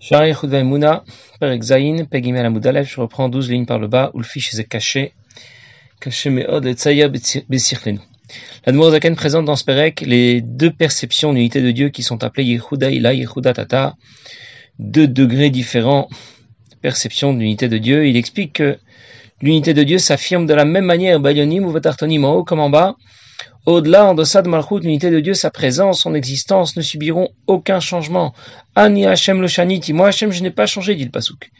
Je reprends 12 lignes par le bas, fiche est caché, caché et Tsaya Bessirlenu. La Zaken présente dans ce Perek les deux perceptions d'unité de Dieu qui sont appelées Yehuda Ila, Yehuda Tata, deux degrés différents perception d'unité de Dieu. Il explique que l'unité de Dieu s'affirme de la même manière, Bayonim ou Vatartonim en haut comme en bas, au-delà, en deçà de Malchut, l'unité de Dieu, sa présence, son existence ne subiront aucun changement. Ani Hashem lo shaniti. Moi, Hashem, je n'ai pas changé, dit le Pasouk.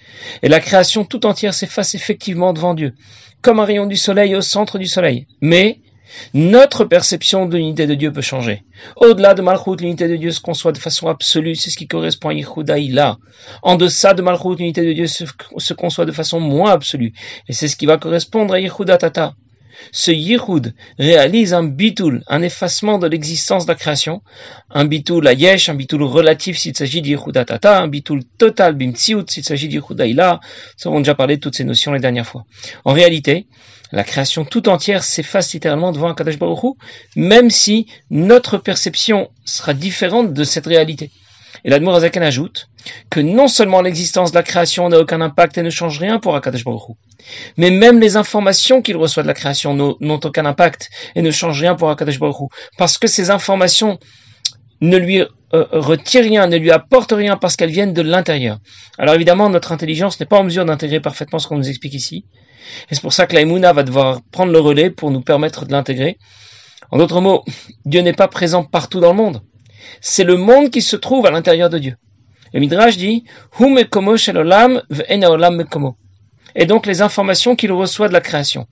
Et la création tout entière s'efface effectivement devant Dieu, comme un rayon du soleil au centre du soleil. Mais, notre perception de l'unité de Dieu peut changer. Au-delà de Malchut, l'unité de Dieu se conçoit de façon absolue, c'est ce qui correspond à Yehuda En deçà de Malchut, l'unité de Dieu se, conçoit de façon moins absolue, et c'est ce qui va correspondre à Yehuda Tata. Ce Yichud réalise un bitul, un effacement de l'existence de la création, un bitul à yesh, un bitul relatif s'il s'agit Tata, un bitul total bimtsiut s'il s'agit d'Yehudaïla. Nous avons déjà parlé de toutes ces notions les dernières fois. En réalité, la création tout entière s'efface littéralement devant un Kadosh Baruch même si notre perception sera différente de cette réalité. Et l'Admour Azaken ajoute que non seulement l'existence de la création n'a aucun impact et ne change rien pour Akadosh mais même les informations qu'il reçoit de la création n'ont aucun impact et ne changent rien pour Akadosh parce que ces informations ne lui euh, rien, ne lui apportent rien parce qu'elles viennent de l'intérieur. Alors évidemment, notre intelligence n'est pas en mesure d'intégrer parfaitement ce qu'on nous explique ici. Et c'est pour ça que la va devoir prendre le relais pour nous permettre de l'intégrer. En d'autres mots, Dieu n'est pas présent partout dans le monde c'est le monde qui se trouve à l'intérieur de Dieu. Le Midrash dit Et donc les informations qu'il reçoit de la création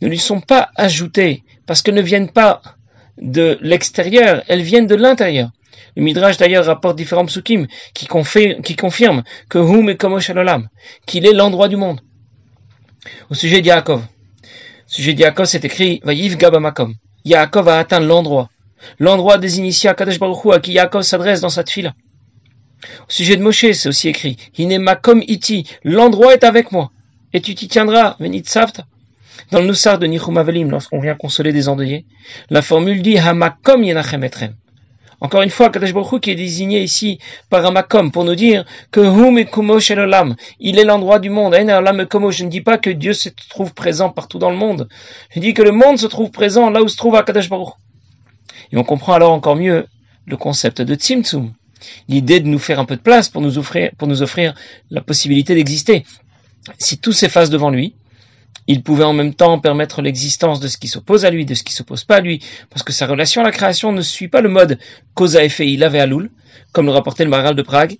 ne lui sont pas ajoutées parce qu'elles ne viennent pas de l'extérieur, elles viennent de l'intérieur. Le Midrash d'ailleurs rapporte différents psukim qui, confirment que Hum et qu'il est l'endroit du monde. Au sujet d'Yaakov. Au sujet d'Yaakov, c'est écrit Vayiv Gabamakom. Yaakov a atteint l'endroit l'endroit des initiés à Kadesh Baruch à qui Yaakov s'adresse dans cette fila. Au sujet de Moshe, c'est aussi écrit iti, l'endroit est avec moi, et tu t'y tiendras, venit savta. Dans le Nussar de Nichum Avelim, lorsqu'on vient consoler des endeuillés, la formule dit Hamakom yenachem etrem. Encore une fois, Kadesh Baruch qui est désigné ici par Hamakom pour nous dire que Hum et Kumo Shelolam, il est l'endroit du monde. Je ne dis pas que Dieu se trouve présent partout dans le monde. Je dis que le monde se trouve présent là où se trouve Akadosh Baruch. Et on comprend alors encore mieux le concept de Tzimtzum, l'idée de nous faire un peu de place pour nous offrir, pour nous offrir la possibilité d'exister. Si tout s'efface devant lui, il pouvait en même temps permettre l'existence de ce qui s'oppose à lui, de ce qui s'oppose pas à lui, parce que sa relation à la création ne suit pas le mode cause à effet il avait à Loul, comme le rapportait le Maral de Prague.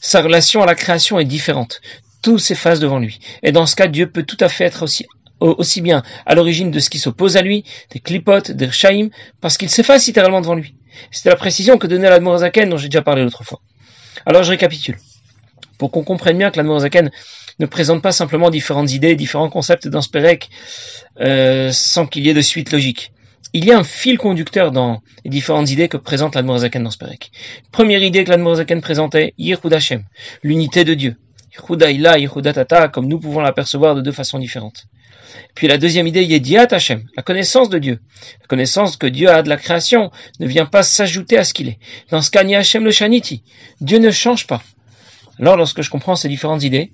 Sa relation à la création est différente. Tout s'efface devant lui. Et dans ce cas, Dieu peut tout à fait être aussi aussi bien à l'origine de ce qui s'oppose à lui, des clipotes, des shaim, parce qu'il s'efface littéralement devant lui. C'était la précision que donnait l'Admorazaken dont j'ai déjà parlé l'autre fois. Alors je récapitule. Pour qu'on comprenne bien que l'Admorazaken ne présente pas simplement différentes idées, différents concepts dans ce euh, sans qu'il y ait de suite logique. Il y a un fil conducteur dans les différentes idées que présente l'Admorazaken dans ce. Première idée que l'Admorazaken présentait, Yirhud Hashem, l'unité de Dieu. Yehuda Ila, Yehuda Tata, comme nous pouvons l'apercevoir de deux façons différentes. Puis la deuxième idée, Yediat Hashem, la connaissance de Dieu. La connaissance que Dieu a de la création ne vient pas s'ajouter à ce qu'il est. Dans ce cas, ni Hashem le Shaniti. Dieu ne change pas. Alors, lorsque je comprends ces différentes idées,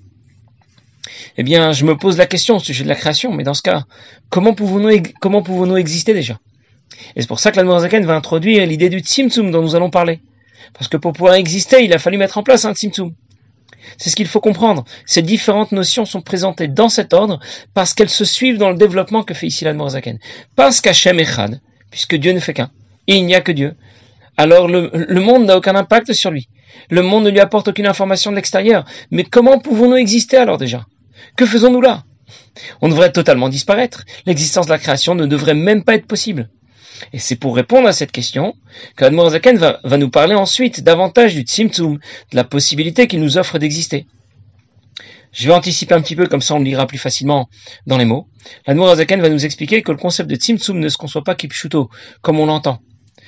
eh bien, je me pose la question au sujet de la création, mais dans ce cas, comment pouvons-nous, exister déjà? Et c'est pour ça que la Zaken va introduire l'idée du Tzimtzum dont nous allons parler. Parce que pour pouvoir exister, il a fallu mettre en place un Tzimtzum. C'est ce qu'il faut comprendre. Ces différentes notions sont présentées dans cet ordre parce qu'elles se suivent dans le développement que fait ici l'Admorazaken. Parce qu'Hachem est Chad, puisque Dieu ne fait qu'un, et il n'y a que Dieu. Alors le, le monde n'a aucun impact sur lui. Le monde ne lui apporte aucune information de l'extérieur. Mais comment pouvons-nous exister alors déjà? Que faisons-nous là? On devrait totalement disparaître. L'existence de la création ne devrait même pas être possible. Et c'est pour répondre à cette question que Zaken va, va, nous parler ensuite davantage du Tzimtzum, de la possibilité qu'il nous offre d'exister. Je vais anticiper un petit peu, comme ça on le lira plus facilement dans les mots. Zaken va nous expliquer que le concept de Tzimtzum ne se conçoit pas kipshuto, comme on l'entend.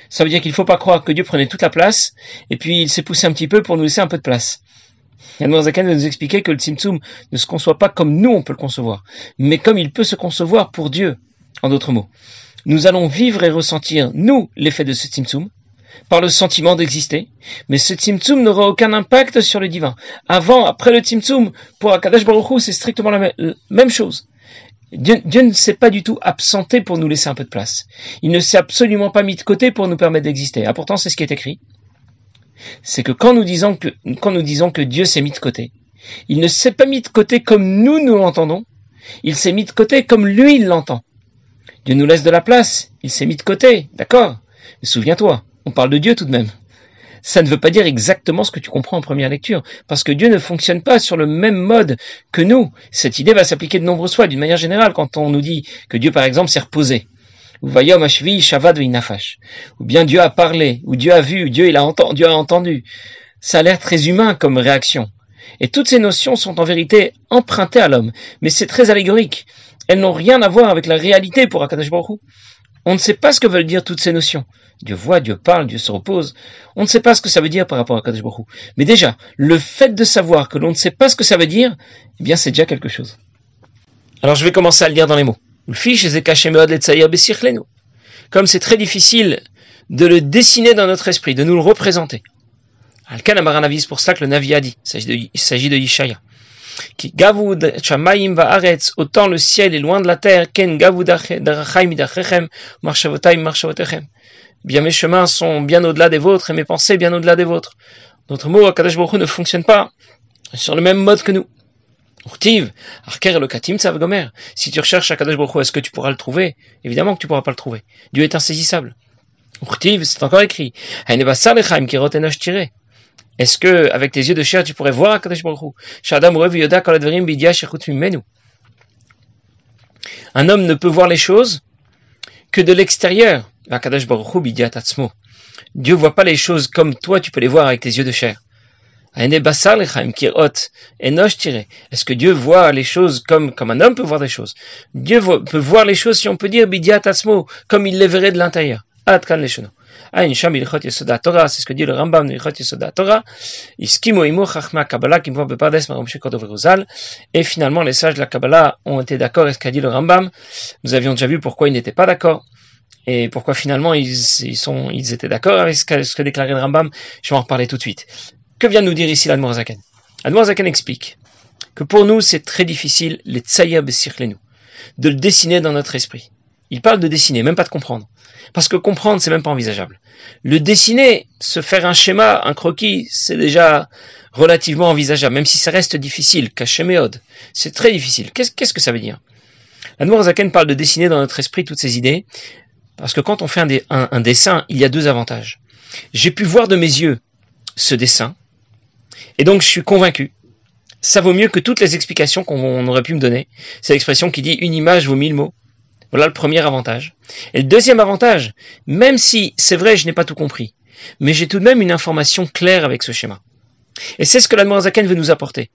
Ça veut dire qu'il ne faut pas croire que Dieu prenait toute la place, et puis il s'est poussé un petit peu pour nous laisser un peu de place. Zaken va nous expliquer que le Tzimtzum ne se conçoit pas comme nous on peut le concevoir, mais comme il peut se concevoir pour Dieu, en d'autres mots nous allons vivre et ressentir, nous, l'effet de ce Tzimtzum, par le sentiment d'exister, mais ce Tzimtzum n'aura aucun impact sur le divin. Avant, après le Tzimtzum, pour Akadosh Baruch c'est strictement la même chose. Dieu, ne s'est pas du tout absenté pour nous laisser un peu de place. Il ne s'est absolument pas mis de côté pour nous permettre d'exister. Ah, pourtant, c'est ce qui est écrit. C'est que quand nous disons que, quand nous disons que Dieu s'est mis de côté, il ne s'est pas mis de côté comme nous nous l'entendons. Il s'est mis de côté comme lui il l'entend. Dieu nous laisse de la place. Il s'est mis de côté. D'accord? Mais souviens-toi, on parle de Dieu tout de même ça ne veut pas dire exactement ce que tu comprends en première lecture, parce que Dieu ne fonctionne pas sur le même mode que nous. Cette idée va s'appliquer de nombreuses fois, d'une manière générale, quand on nous dit que Dieu, par exemple, s'est reposé. Ou Ou bien Dieu a parlé, ou Dieu a vu, Dieu a entendu, Dieu a entendu. Ça a l'air très humain comme réaction. Et toutes ces notions sont en vérité empruntées à l'homme, mais c'est très allégorique. Elles n'ont rien à voir avec la réalité pour Akadash Baruch on ne sait pas ce que veulent dire toutes ces notions. Dieu voit, Dieu parle, Dieu se repose. On ne sait pas ce que ça veut dire par rapport à Kadosh Baruch Mais déjà, le fait de savoir que l'on ne sait pas ce que ça veut dire, eh bien, c'est déjà quelque chose. Alors, je vais commencer à le lire dans les mots. Comme c'est très difficile de le dessiner dans notre esprit, de nous le représenter. Alkan Amaranavis, pour cela que le Navi a dit. Il s'agit de Yishaya qui gavud shamayim va'aretz, autant le ciel est loin de la terre, ken gavud. Bien mes chemins sont bien au-delà des vôtres et mes pensées bien au-delà des vôtres. Notre mot Akadosh Baruch ne fonctionne pas sur le même mode que nous. Si tu recherches Baruch est-ce que tu pourras le trouver? Évidemment que tu pourras pas le trouver. Dieu est insaisissable. C'est encore écrit. Est-ce que, avec tes yeux de chair, tu pourrais voir Akadosh Baruch Un homme ne peut voir les choses que de l'extérieur. Dieu voit pas les choses comme toi, tu peux les voir avec tes yeux de chair. Est-ce que Dieu voit les choses comme, comme un homme peut voir des choses? Dieu peut voir les choses, si on peut dire, comme il les verrait de l'intérieur. C'est ce que dit le Rambam. Et finalement, les sages de la Kabbalah ont été d'accord avec ce qu'a dit le Rambam? Nous avions déjà vu pourquoi ils n'étaient pas d'accord. Et pourquoi finalement ils, sont, ils étaient d'accord avec ce qu'a, ce déclaré le Rambam? Je vais en reparler tout de suite. Que vient nous dire ici l'Admorazaken L'Admorazaken explique que pour nous, c'est très difficile, les tsayab nous, de le dessiner dans notre esprit. Il parle de dessiner, même pas de comprendre. Parce que comprendre, c'est même pas envisageable. Le dessiner, se faire un schéma, un croquis, c'est déjà relativement envisageable, même si ça reste difficile, méode. C'est très difficile. Qu'est-ce que ça veut dire? La Zaken parle de dessiner dans notre esprit toutes ces idées, parce que quand on fait un dessin, il y a deux avantages. J'ai pu voir de mes yeux ce dessin, et donc je suis convaincu. Ça vaut mieux que toutes les explications qu'on aurait pu me donner. C'est l'expression qui dit une image vaut mille mots. Voilà le premier avantage. Et le deuxième avantage, même si c'est vrai, je n'ai pas tout compris, mais j'ai tout de même une information claire avec ce schéma. Et c'est ce que la Zaken veut nous apporter.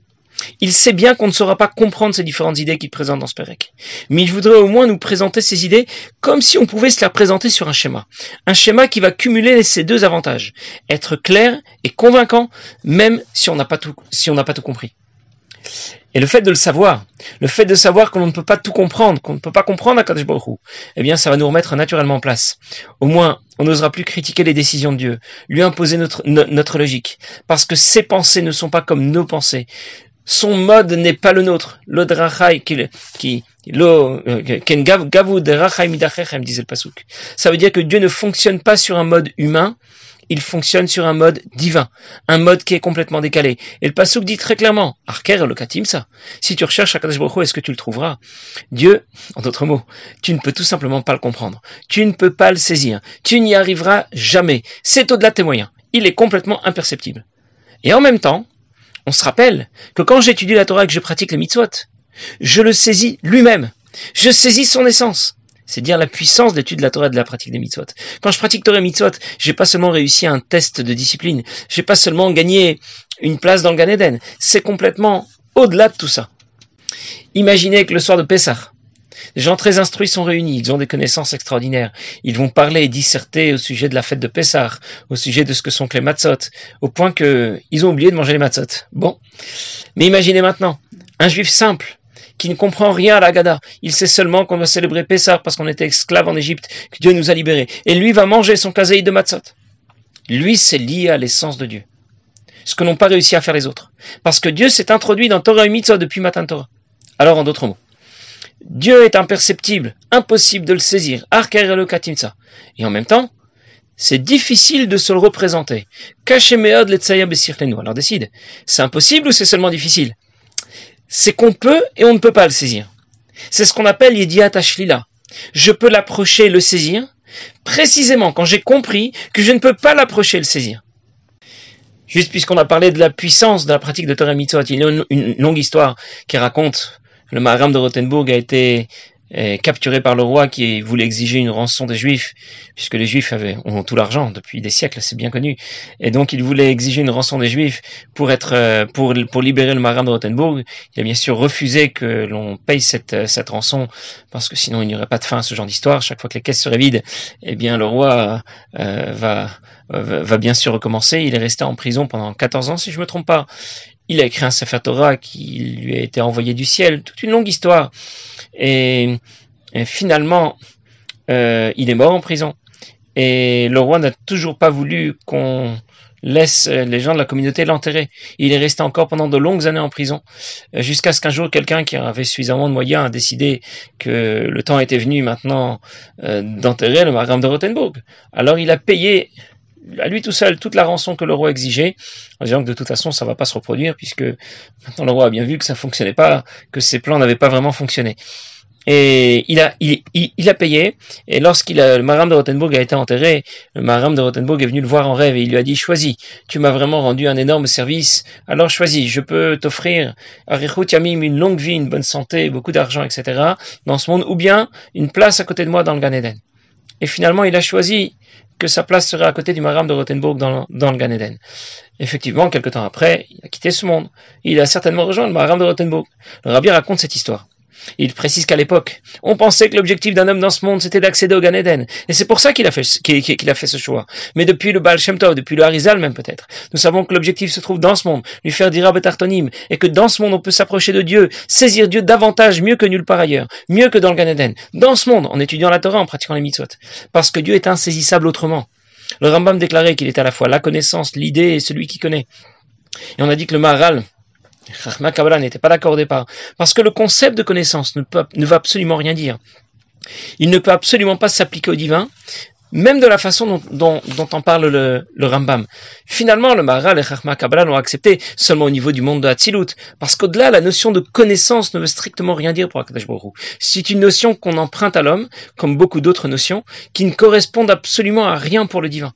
Il sait bien qu'on ne saura pas comprendre ces différentes idées qu'il présente dans ce Pérec. Mais il voudrait au moins nous présenter ces idées comme si on pouvait se les représenter sur un schéma. Un schéma qui va cumuler ces deux avantages. Être clair et convaincant, même si on n'a pas tout compris. Et le fait de le savoir, le fait de savoir qu'on ne peut pas tout comprendre, qu'on ne peut pas comprendre Akadosh Baruch eh bien, ça va nous remettre naturellement en place. Au moins, on n'osera plus critiquer les décisions de Dieu, lui imposer notre, notre logique, parce que ses pensées ne sont pas comme nos pensées. Son mode n'est pas le nôtre. L'odrachai qui, qui, lo, euh, disait le pasouk. Ça veut dire que Dieu ne fonctionne pas sur un mode humain, il fonctionne sur un mode divin, un mode qui est complètement décalé. Et le Passouk dit très clairement, Arker le Katim ça. Si tu recherches Akadosh Baruch est-ce que tu le trouveras? Dieu, en d'autres mots, tu ne peux tout simplement pas le comprendre. Tu ne peux pas le saisir. Tu n'y arriveras jamais. C'est au-delà de tes moyens. Il est complètement imperceptible. Et en même temps, on se rappelle que quand j'étudie la Torah et que je pratique les mitzvot, je le saisis lui-même. Je saisis son essence. C'est dire la puissance de l'étude de la Torah et de la pratique des mitzvot. Quand je pratique Torah et mitzvot, j'ai pas seulement réussi un test de discipline, j'ai pas seulement gagné une place dans le Gan Eden, c'est complètement au-delà de tout ça. Imaginez que le soir de Pessah, des gens très instruits sont réunis, ils ont des connaissances extraordinaires. Ils vont parler et disserter au sujet de la fête de Pessah, au sujet de ce que sont les matzot, au point que ils ont oublié de manger les matzot. Bon. Mais imaginez maintenant, un juif simple, qui ne comprend rien à la Gada. Il sait seulement qu'on va célébrer Pessah parce qu'on était esclave en Égypte, que Dieu nous a libérés. Et lui va manger son kazaï de matzot. Lui, c'est lié à l'essence de Dieu. Ce que n'ont pas réussi à faire les autres. Parce que Dieu s'est introduit dans Torah et Mitzvah depuis Matan Torah. Alors, en d'autres mots, Dieu est imperceptible, impossible de le saisir, et en même temps, c'est difficile de se le représenter. Alors décide, c'est impossible ou c'est seulement difficile? C'est qu'on peut et on ne peut pas le saisir. C'est ce qu'on appelle Yediat Ashlila. Je peux l'approcher et le saisir, précisément quand j'ai compris que je ne peux pas l'approcher et le saisir. Juste puisqu'on a parlé de la puissance de la pratique de Torah Mitzvot, il y a une, longue histoire qui raconte le Maharam de Rothenburg a été capturé par le roi qui voulait exiger une rançon des Juifs, puisque les Juifs avaient, ont tout l'argent depuis des siècles, c'est bien connu. Et donc il voulait exiger une rançon des Juifs pour être, euh, pour, libérer le marin de Rothenburg. Il a bien sûr refusé que l'on paye cette, cette rançon, parce que sinon il n'y aurait pas de fin à ce genre d'histoire. Chaque fois que les caisses seraient vides, eh bien le roi euh, va, va bien sûr recommencer. Il est resté en prison pendant 14 ans, si je me trompe pas. Il a écrit un Sefer Torah qui lui a été envoyé du ciel, toute une longue histoire. Et, finalement, euh, il est mort en prison. Et le roi n'a toujours pas voulu qu'on laisse les gens de la communauté l'enterrer. Il est resté encore pendant de longues années en prison, euh, jusqu'à ce qu'un jour quelqu'un qui avait suffisamment de moyens a décidé que le temps était venu maintenant euh, d'enterrer le margrave de Rothenburg. Alors il a payé à lui tout seul toute la rançon que le roi exigeait, en disant que de toute façon ça va pas se reproduire puisque maintenant le roi a bien vu que ça fonctionnait pas, que ses plans n'avaient pas vraiment fonctionné. Et il a, il, il, a payé. Et lorsqu'il a, le maram de Rothenburg a été enterré, le maram de Rothenburg est venu le voir en rêve et il lui a dit, choisis, tu m'as vraiment rendu un énorme service. Alors choisis, je peux t'offrir, Arichut Yamim, une longue vie, une bonne santé, beaucoup d'argent, etc. dans ce monde, ou bien une place à côté de moi dans le Gan Eden. Et finalement, il a choisi que sa place serait à côté du Maram de Rothenburg dans, le Gan Eden. Effectivement, quelque temps après, il a quitté ce monde. Il a certainement rejoint le Maram de Rothenburg. Le rabbi raconte cette histoire. Il précise qu'à l'époque, on pensait que l'objectif d'un homme dans ce monde, c'était d'accéder au Gan Eden. Et c'est pour ça qu'il a, fait, a fait ce choix. Mais depuis le Baal Shem Tov, depuis le Harizal même peut-être, nous savons que l'objectif se trouve dans ce monde, lui faire dire Betartonim, et que dans ce monde, on peut s'approcher de Dieu, saisir Dieu davantage, mieux que nulle part ailleurs, mieux que dans le Gan Eden. Dans ce monde, en étudiant la Torah, en pratiquant les mitzvot. Parce que Dieu est insaisissable autrement. Le Rambam déclarait qu'il est à la fois la connaissance, l'idée et celui qui connaît. Et on a dit que le Maharal, Chachma Kabbalah n'était pas d'accord au départ, parce que le concept de connaissance ne, veut absolument rien dire. Il ne peut absolument pas s'appliquer au divin, même de la façon dont, en parle le, Rambam. Finalement, le Maharal et Chachma Kabbalah l'ont accepté seulement au niveau du monde de Hatzilut, parce qu'au-delà, la notion de connaissance ne veut strictement rien dire pour Akadosh C'est une notion qu'on emprunte à l'homme, comme beaucoup d'autres notions, qui ne correspondent absolument à rien pour le divin.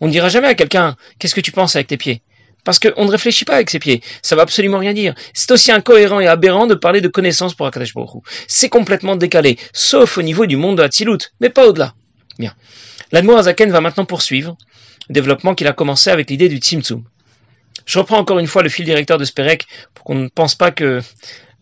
On ne dira jamais à quelqu'un, qu'est-ce que tu penses avec tes pieds? Parce qu'on ne réfléchit pas avec ses pieds. Ça va absolument rien dire. C'est aussi incohérent et aberrant de parler de connaissance pour Akadosh C'est complètement décalé, sauf au niveau du monde de Hatzilut, mais pas au-delà. Bien. L'Admour Azaken va maintenant poursuivre le développement qu'il a commencé avec l'idée du Tzimtzum. Je reprends encore une fois le fil directeur de Sperek pour qu'on ne pense pas que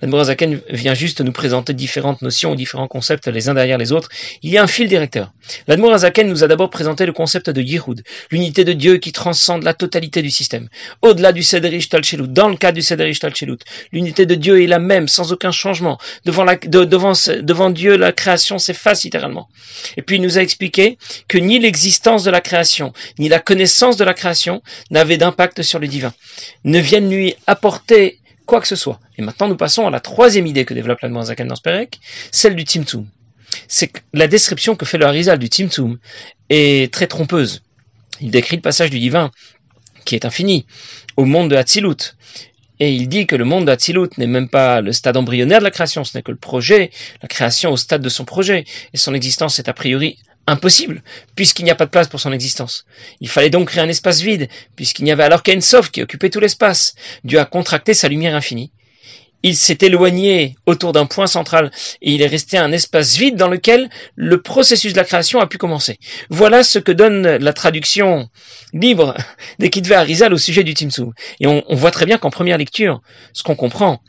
Zaken vient juste nous présenter différentes notions ou différents concepts les uns derrière les autres. Il y a un fil directeur. Zaken nous a d'abord présenté le concept de Yehud, l'unité de Dieu qui transcende la totalité du système. Au-delà du Sederish Talchelut, dans le cas du Sederish Talchelut, l'unité de Dieu est la même, sans aucun changement. Devant Dieu, la création s'efface littéralement. Et puis il nous a expliqué que ni l'existence de la création, ni la connaissance de la création n'avaient d'impact sur le divin, ne viennent lui apporter quoi que ce soit. Et maintenant, nous passons à la troisième idée que développe l'Allemand Zaken dans Sperek, celle du Tzimtzum. C'est que la description que fait le Harizal du Tzimtzum est très trompeuse. Il décrit le passage du divin, qui est infini, au monde de Hatzilut. Et il dit que le monde d'Hatzilut n'est même pas le stade embryonnaire de la création, ce n'est que le projet, la création au stade de son projet. Et son existence est a priori Impossible, puisqu'il n'y a pas de place pour son existence. Il fallait donc créer un espace vide, puisqu'il n'y avait alors qu'un Sof qui occupait tout l'espace. Dieu a contracté sa lumière infinie. Il s'est éloigné autour d'un point central et il est resté un espace vide dans lequel le processus de la création a pu commencer. Voilà ce que donne la traduction libre des Kitvé Arizal au sujet du Timsou. Et on, voit très bien qu'en première lecture, ce qu'on comprend,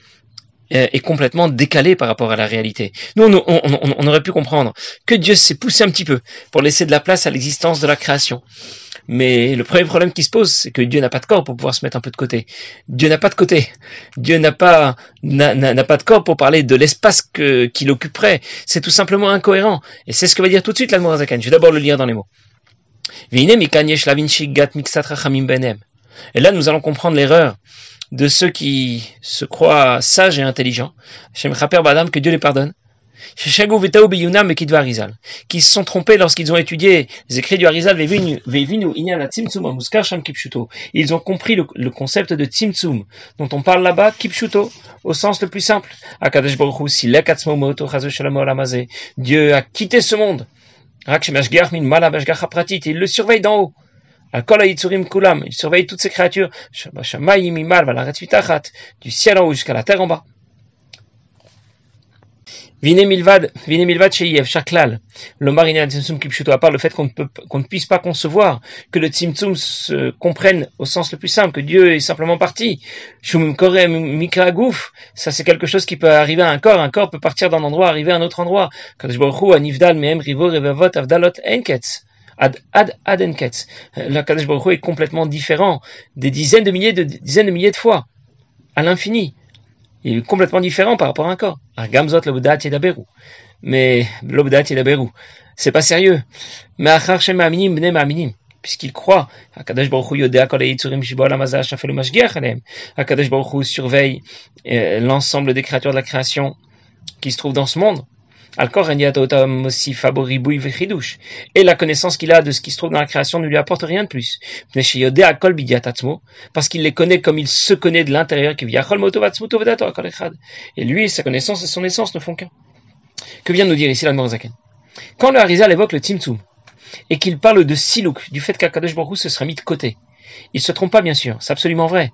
est complètement décalé par rapport à la réalité. Nous, on, aurait pu comprendre que Dieu s'est poussé un petit peu pour laisser de la place à l'existence de la création. Mais le premier problème qui se pose, c'est que Dieu n'a pas de corps pour pouvoir se mettre un peu de côté. Dieu n'a pas de côté. Dieu n'a pas n'a pas de corps pour parler de l'espace qu'il occuperait. C'est tout simplement incohérent. Et c'est ce que va dire tout de suite l'Admorazakan. Je vais d'abord le lire dans les mots. Et là, nous allons comprendre l'erreur de ceux qui se croient sages et intelligents. Badam, que Dieu les pardonne. Qui se sont trompés lorsqu'ils ont étudié les écrits du Harizal, ils ont compris le, concept de Tzimtzum, dont on parle là-bas, Kipshuto, au sens le plus simple. Dieu a quitté ce monde. Il le surveille d'en haut. Il surveille toutes ces créatures, du ciel en haut jusqu'à la terre en bas. Vine milvad, vine milvad sheyev, chaklal. Le marina kipshuto, à part le fait qu'on ne, peut, ne puisse pas concevoir que le tzimtzum se comprenne au sens le plus simple, que Dieu est simplement parti. Shum korem mikra gouf, ça c'est quelque chose qui peut arriver à un corps, un corps peut partir d'un endroit, arriver à un autre endroit. Baruch anivdal mehem rivo revavot avdalot enketz. Ad, ad, ad enketz. La Kadosh baruch est complètement différent des dizaines de milliers de dizaines de milliers de fois. À l'infini. Il est complètement différent par rapport à un corps. Gamzot. Mais daberu. C'est pas sérieux. Mais puisqu'il croit, Akadash Baruch Hu yodea kol yitzurim shibol hamazah shafel mashgiach aleim. Akadash Baruch Hu surveille euh, l'ensemble des créatures de la création qui se trouvent dans ce monde. Et la connaissance qu'il a de ce qui se trouve dans la création ne lui apporte rien de plus. Parce qu'il les connaît comme il se connaît de l'intérieur. Et lui, sa connaissance et son essence ne font qu'un. Que vient de nous dire ici la Zaken? Quand le Harizal évoque le Tzimtzum, et qu'il parle de Silouk, du fait qu'Akadosh Baruch se sera mis de côté, il se trompe pas bien sûr, c'est absolument vrai.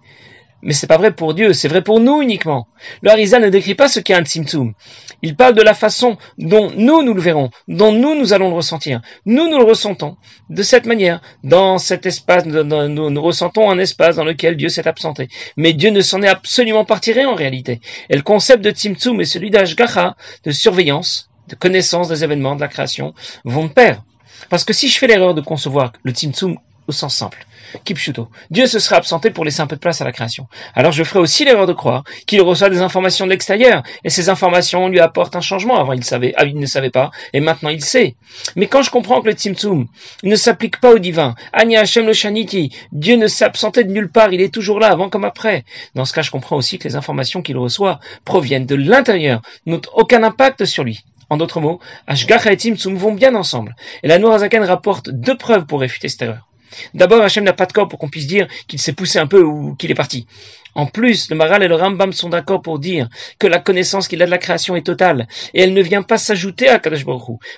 Mais c'est pas vrai pour Dieu, c'est vrai pour nous uniquement. Le Harizal ne décrit pas ce qu'est un Tzimtzum. Il parle de la façon dont nous, nous le verrons, dont nous, nous allons le ressentir. Nous, nous le ressentons de cette manière, dans cet espace, nous, ressentons un espace dans lequel Dieu s'est absenté. Mais Dieu ne s'en est absolument pas tiré en réalité. Et le concept de Tzimtzum et celui d'Ashgacha, de surveillance, de connaissance des événements de la création, vont de pair. Parce que si je fais l'erreur de concevoir le Tzimtzum au sens simple. Kipshuto. Dieu se serait absenté pour laisser un peu de place à la création. Alors je ferai aussi l'erreur de croire qu'il reçoit des informations de l'extérieur, et ces informations lui apportent un changement. Avant il savait, ah, il ne savait pas, et maintenant il sait. Mais quand je comprends que le Tzimtzum ne s'applique pas au divin, Anya Hashem le Shaniti, Dieu ne absenté de nulle part, il est toujours là, avant comme après. Dans ce cas, je comprends aussi que les informations qu'il reçoit proviennent de l'intérieur, n'ont aucun impact sur lui. En d'autres mots, Ashgacha et Tzimtzum vont bien ensemble. Et la Nourazaken rapporte deux preuves pour réfuter cette erreur. D'abord, Hachem n'a pas de corps pour qu'on puisse dire qu'il s'est poussé un peu ou qu'il est parti. En plus, le Maral et le Rambam sont d'accord pour dire que la connaissance qu'il a de la création est totale, et elle ne vient pas s'ajouter à Kadosh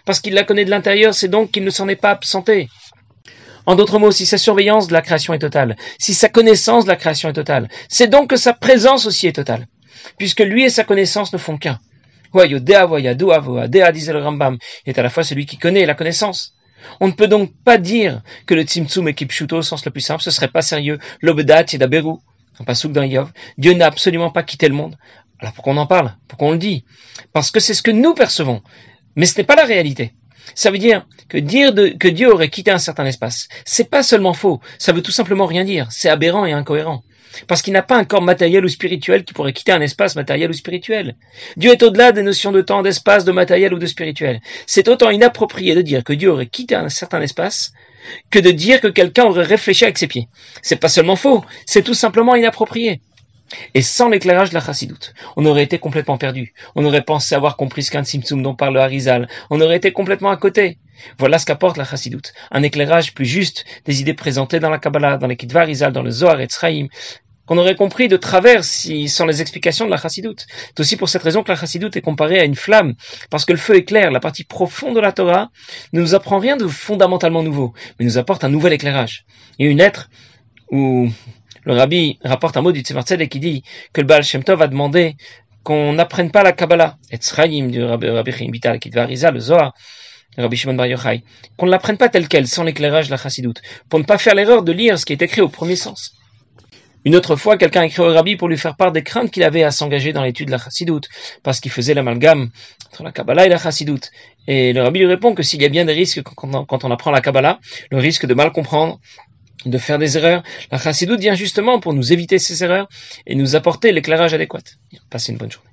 parce qu'il la connaît de l'intérieur, c'est donc qu'il ne s'en est pas absenté. En d'autres mots, si sa surveillance de la création est totale, si sa connaissance de la création est totale, c'est donc que sa présence aussi est totale, puisque lui et sa connaissance ne font qu'un. Dea disait le Rambam, est à la fois celui qui connaît la connaissance. On ne peut donc pas dire que le Tzimtzum est Kipshuto au sens le plus simple, ce serait pas sérieux. L'Obedat et d'Aberu, un Yov. Dieu n'a absolument pas quitté le monde. Alors pourquoi on en parle? Pourquoi on le dit? Parce que c'est ce que nous percevons. Mais ce n'est pas la réalité. Ça veut dire que dire que Dieu aurait quitté un certain espace, c'est pas seulement faux, ça veut tout simplement rien dire, c'est aberrant et incohérent. Parce qu'il n'a pas un corps matériel ou spirituel qui pourrait quitter un espace matériel ou spirituel. Dieu est au-delà des notions de temps, d'espace, de matériel ou de spirituel. C'est autant inapproprié de dire que Dieu aurait quitté un certain espace que de dire que quelqu'un aurait réfléchi avec ses pieds. C'est pas seulement faux, c'est tout simplement inapproprié. Et sans l'éclairage de la chassidoute, on aurait été complètement perdu. On aurait pensé avoir compris ce qu'un simtsum dont parle le Harizal. On aurait été complètement à côté. Voilà ce qu'apporte la chassidoute. Un éclairage plus juste des idées présentées dans la Kabbalah, dans les Kitva Harizal, dans le Zohar et Tzraïm, qu'on aurait compris de travers si, sans les explications de la chassidoute. C'est aussi pour cette raison que la chassidoute est comparée à une flamme, parce que le feu éclaire, la partie profonde de la Torah ne nous apprend rien de fondamentalement nouveau, mais nous apporte un nouvel éclairage. Il y a une lettre où le rabbi rapporte un mot du Tzemar et qui dit que le Baal Shem Tov a demandé qu'on n'apprenne pas la Kabbalah, et Tzraïm du rabbi, rabbi Chaim Vital, qui le Zohar, Rabbi Shimon Bar Yochai, qu'on ne l'apprenne pas telle qu'elle, sans l'éclairage de la chassidoute, pour ne pas faire l'erreur de lire ce qui est écrit au premier sens. Une autre fois, quelqu'un écrit au rabbi pour lui faire part des craintes qu'il avait à s'engager dans l'étude de la chassidoute, parce qu'il faisait l'amalgame entre la Kabbalah et la chassidoute. Et le rabbi lui répond que s'il y a bien des risques quand on apprend la Kabbalah, le risque de mal comprendre, de faire des erreurs. La chassidoute vient justement pour nous éviter ces erreurs et nous apporter l'éclairage adéquat. Passez une bonne journée.